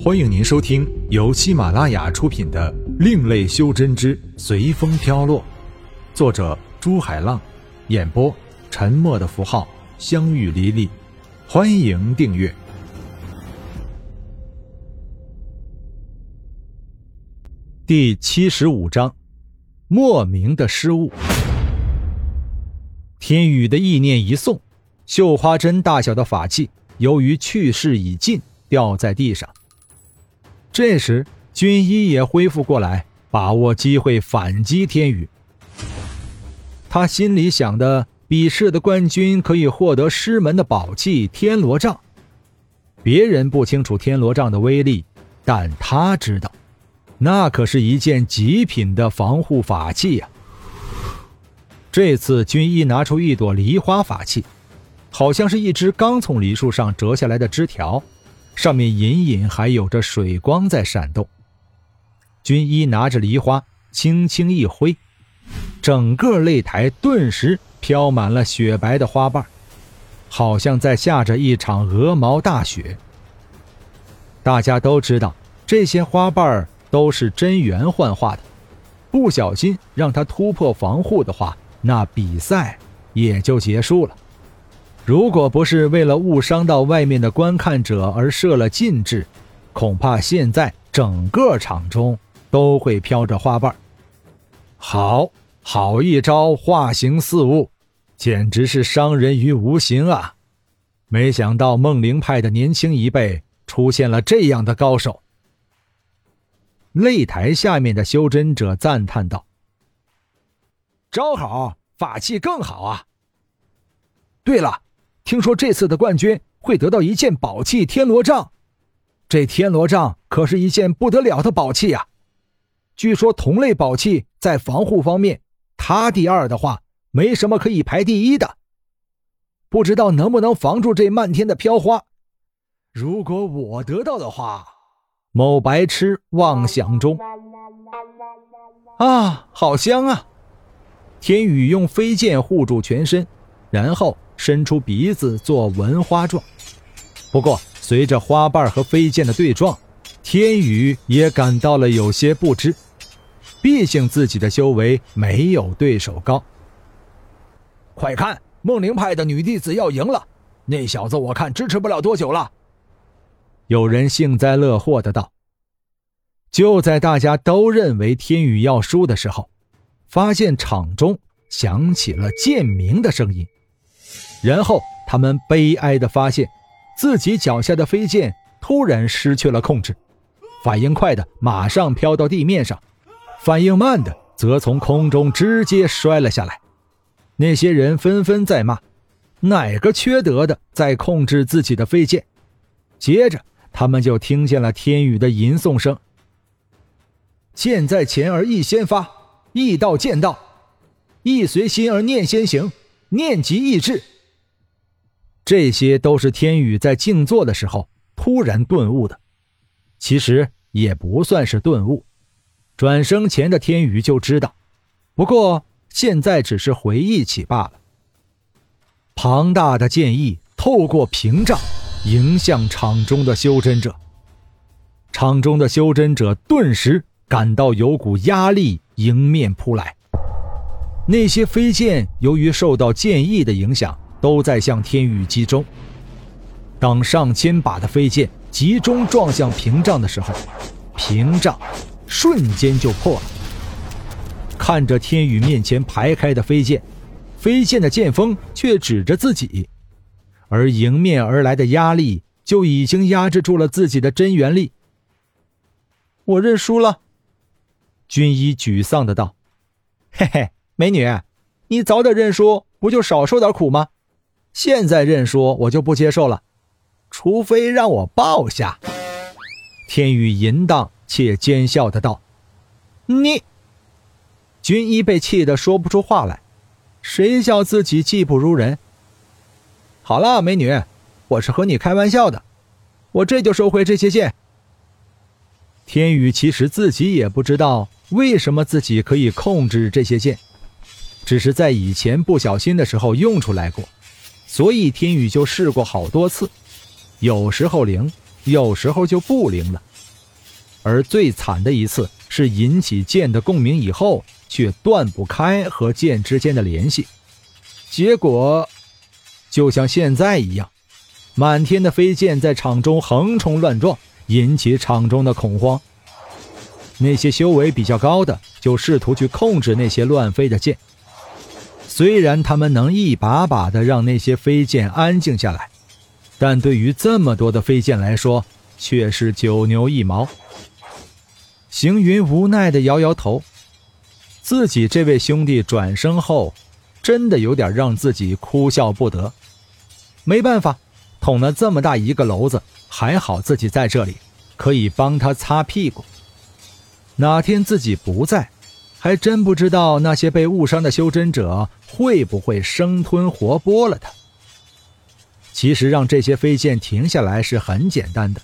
欢迎您收听由喜马拉雅出品的《另类修真之随风飘落》，作者朱海浪，演播沉默的符号、相遇离离。欢迎订阅。第七十五章：莫名的失误。天宇的意念一送，绣花针大小的法器由于去势已尽，掉在地上。这时，军医也恢复过来，把握机会反击天宇。他心里想的，比试的冠军可以获得师门的宝器天罗杖。别人不清楚天罗杖的威力，但他知道，那可是一件极品的防护法器呀。这次军医拿出一朵梨花法器，好像是一只刚从梨树上折下来的枝条。上面隐隐还有着水光在闪动。军医拿着梨花，轻轻一挥，整个擂台顿时飘满了雪白的花瓣，好像在下着一场鹅毛大雪。大家都知道，这些花瓣都是真元幻化的，不小心让他突破防护的话，那比赛也就结束了。如果不是为了误伤到外面的观看者而设了禁制，恐怕现在整个场中都会飘着花瓣。好好一招化形四物，简直是伤人于无形啊！没想到梦灵派的年轻一辈出现了这样的高手。擂台下面的修真者赞叹道：“招好，法器更好啊！对了。”听说这次的冠军会得到一件宝器天罗杖，这天罗杖可是一件不得了的宝器呀！据说同类宝器在防护方面，他第二的话，没什么可以排第一的。不知道能不能防住这漫天的飘花？如果我得到的话，某白痴妄想中。啊，好香啊！天宇用飞剑护住全身，然后。伸出鼻子做闻花状，不过随着花瓣和飞剑的对撞，天宇也感到了有些不知。毕竟自己的修为没有对手高。快看，梦灵派的女弟子要赢了，那小子我看支持不了多久了。有人幸灾乐祸的道。就在大家都认为天宇要输的时候，发现场中响起了剑鸣的声音。然后他们悲哀地发现，自己脚下的飞剑突然失去了控制，反应快的马上飘到地面上，反应慢的则从空中直接摔了下来。那些人纷纷在骂：“哪个缺德的在控制自己的飞剑？”接着，他们就听见了天宇的吟诵声：“剑在前而意先发，意到剑到，意随心而念先行，念即意至。”这些都是天宇在静坐的时候突然顿悟的，其实也不算是顿悟，转生前的天宇就知道，不过现在只是回忆起罢了。庞大的剑意透过屏障迎向场中的修真者，场中的修真者顿时感到有股压力迎面扑来，那些飞剑由于受到剑意的影响。都在向天宇集中。当上千把的飞剑集中撞向屏障的时候，屏障瞬间就破了。看着天宇面前排开的飞剑，飞剑的剑锋却指着自己，而迎面而来的压力就已经压制住了自己的真元力。我认输了。军医沮丧的道：“嘿嘿，美女，你早点认输，不就少受点苦吗？”现在认输，我就不接受了，除非让我抱下。天宇淫荡且奸笑的道：“你。”军医被气得说不出话来，谁叫自己技不如人？好了，美女，我是和你开玩笑的，我这就收回这些剑。天宇其实自己也不知道为什么自己可以控制这些剑，只是在以前不小心的时候用出来过。所以天宇就试过好多次，有时候灵，有时候就不灵了。而最惨的一次是引起剑的共鸣以后，却断不开和剑之间的联系，结果就像现在一样，满天的飞剑在场中横冲乱撞，引起场中的恐慌。那些修为比较高的就试图去控制那些乱飞的剑，虽然他们能一把把的让那些飞剑安静下来，但对于这么多的飞剑来说，却是九牛一毛。行云无奈的摇摇头，自己这位兄弟转生后，真的有点让自己哭笑不得。没办法，捅了这么大一个篓子，还好自己在这里，可以帮他擦屁股。哪天自己不在，还真不知道那些被误伤的修真者会不会生吞活剥了他。其实让这些飞剑停下来是很简单的，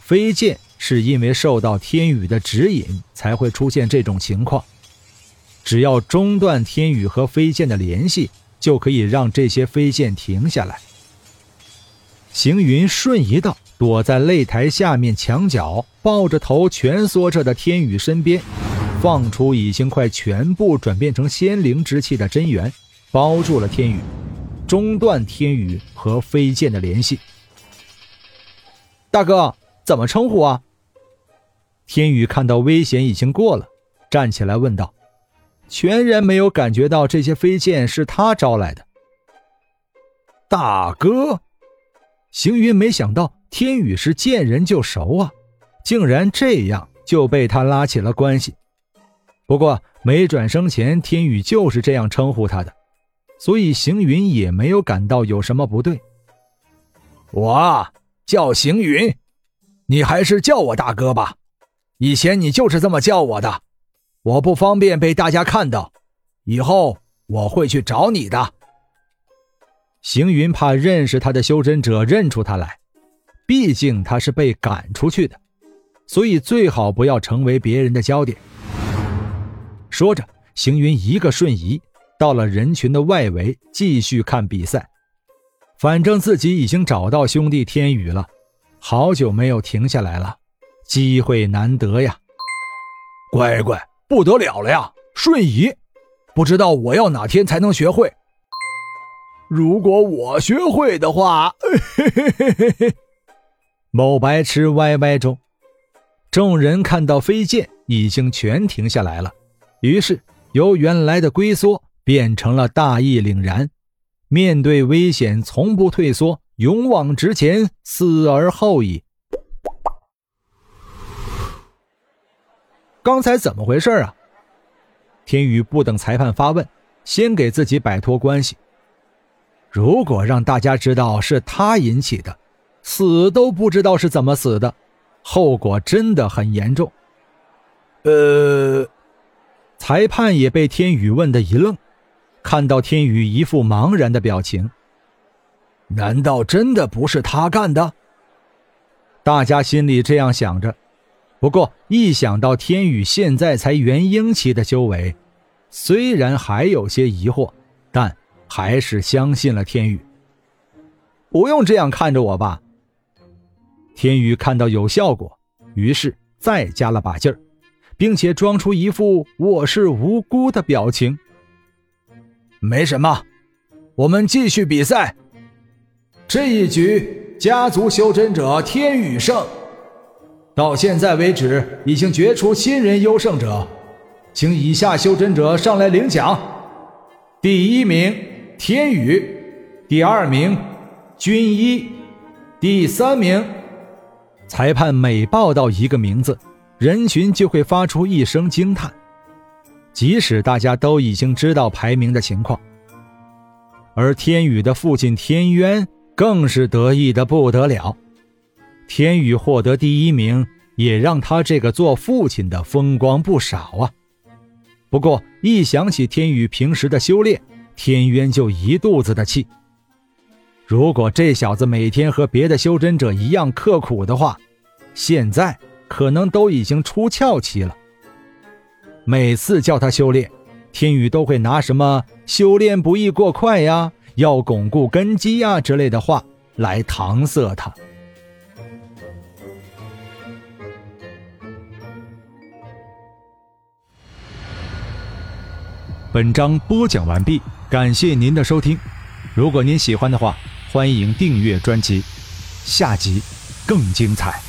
飞剑。是因为受到天宇的指引，才会出现这种情况。只要中断天宇和飞剑的联系，就可以让这些飞剑停下来。行云瞬移到躲在擂台下面墙角，抱着头蜷缩着的天宇身边，放出已经快全部转变成仙灵之气的真元，包住了天宇，中断天宇和飞剑的联系。大哥，怎么称呼啊？天宇看到危险已经过了，站起来问道：“全然没有感觉到这些飞剑是他招来的。”大哥，行云没想到天宇是见人就熟啊，竟然这样就被他拉起了关系。不过没转生前，天宇就是这样称呼他的，所以行云也没有感到有什么不对。我叫行云，你还是叫我大哥吧。以前你就是这么叫我的，我不方便被大家看到，以后我会去找你的。行云怕认识他的修真者认出他来，毕竟他是被赶出去的，所以最好不要成为别人的焦点。说着，行云一个瞬移到了人群的外围，继续看比赛。反正自己已经找到兄弟天宇了，好久没有停下来了。机会难得呀，乖乖，不得了了呀！瞬移，不知道我要哪天才能学会。如果我学会的话，嘿嘿嘿嘿嘿。某白痴歪歪中，众人看到飞剑已经全停下来了，于是由原来的龟缩变成了大义凛然，面对危险从不退缩，勇往直前，死而后已。刚才怎么回事啊？天宇不等裁判发问，先给自己摆脱关系。如果让大家知道是他引起的，死都不知道是怎么死的，后果真的很严重。呃，裁判也被天宇问的一愣，看到天宇一副茫然的表情，难道真的不是他干的？大家心里这样想着。不过一想到天宇现在才元婴期的修为，虽然还有些疑惑，但还是相信了天宇。不用这样看着我吧。天宇看到有效果，于是再加了把劲儿，并且装出一副我是无辜的表情。没什么，我们继续比赛。这一局家族修真者天宇胜。到现在为止，已经决出新人优胜者，请以下修真者上来领奖。第一名天宇，第二名军医，第三名。裁判每报到一个名字，人群就会发出一声惊叹，即使大家都已经知道排名的情况。而天宇的父亲天渊更是得意的不得了。天宇获得第一名，也让他这个做父亲的风光不少啊。不过一想起天宇平时的修炼，天渊就一肚子的气。如果这小子每天和别的修真者一样刻苦的话，现在可能都已经出窍期了。每次叫他修炼天宇都会拿什么修炼不易过快呀要巩固根基呀之类的话来搪塞他。本章播讲完毕感谢您的收听。如果您喜欢的话欢迎订阅专辑下集更精彩。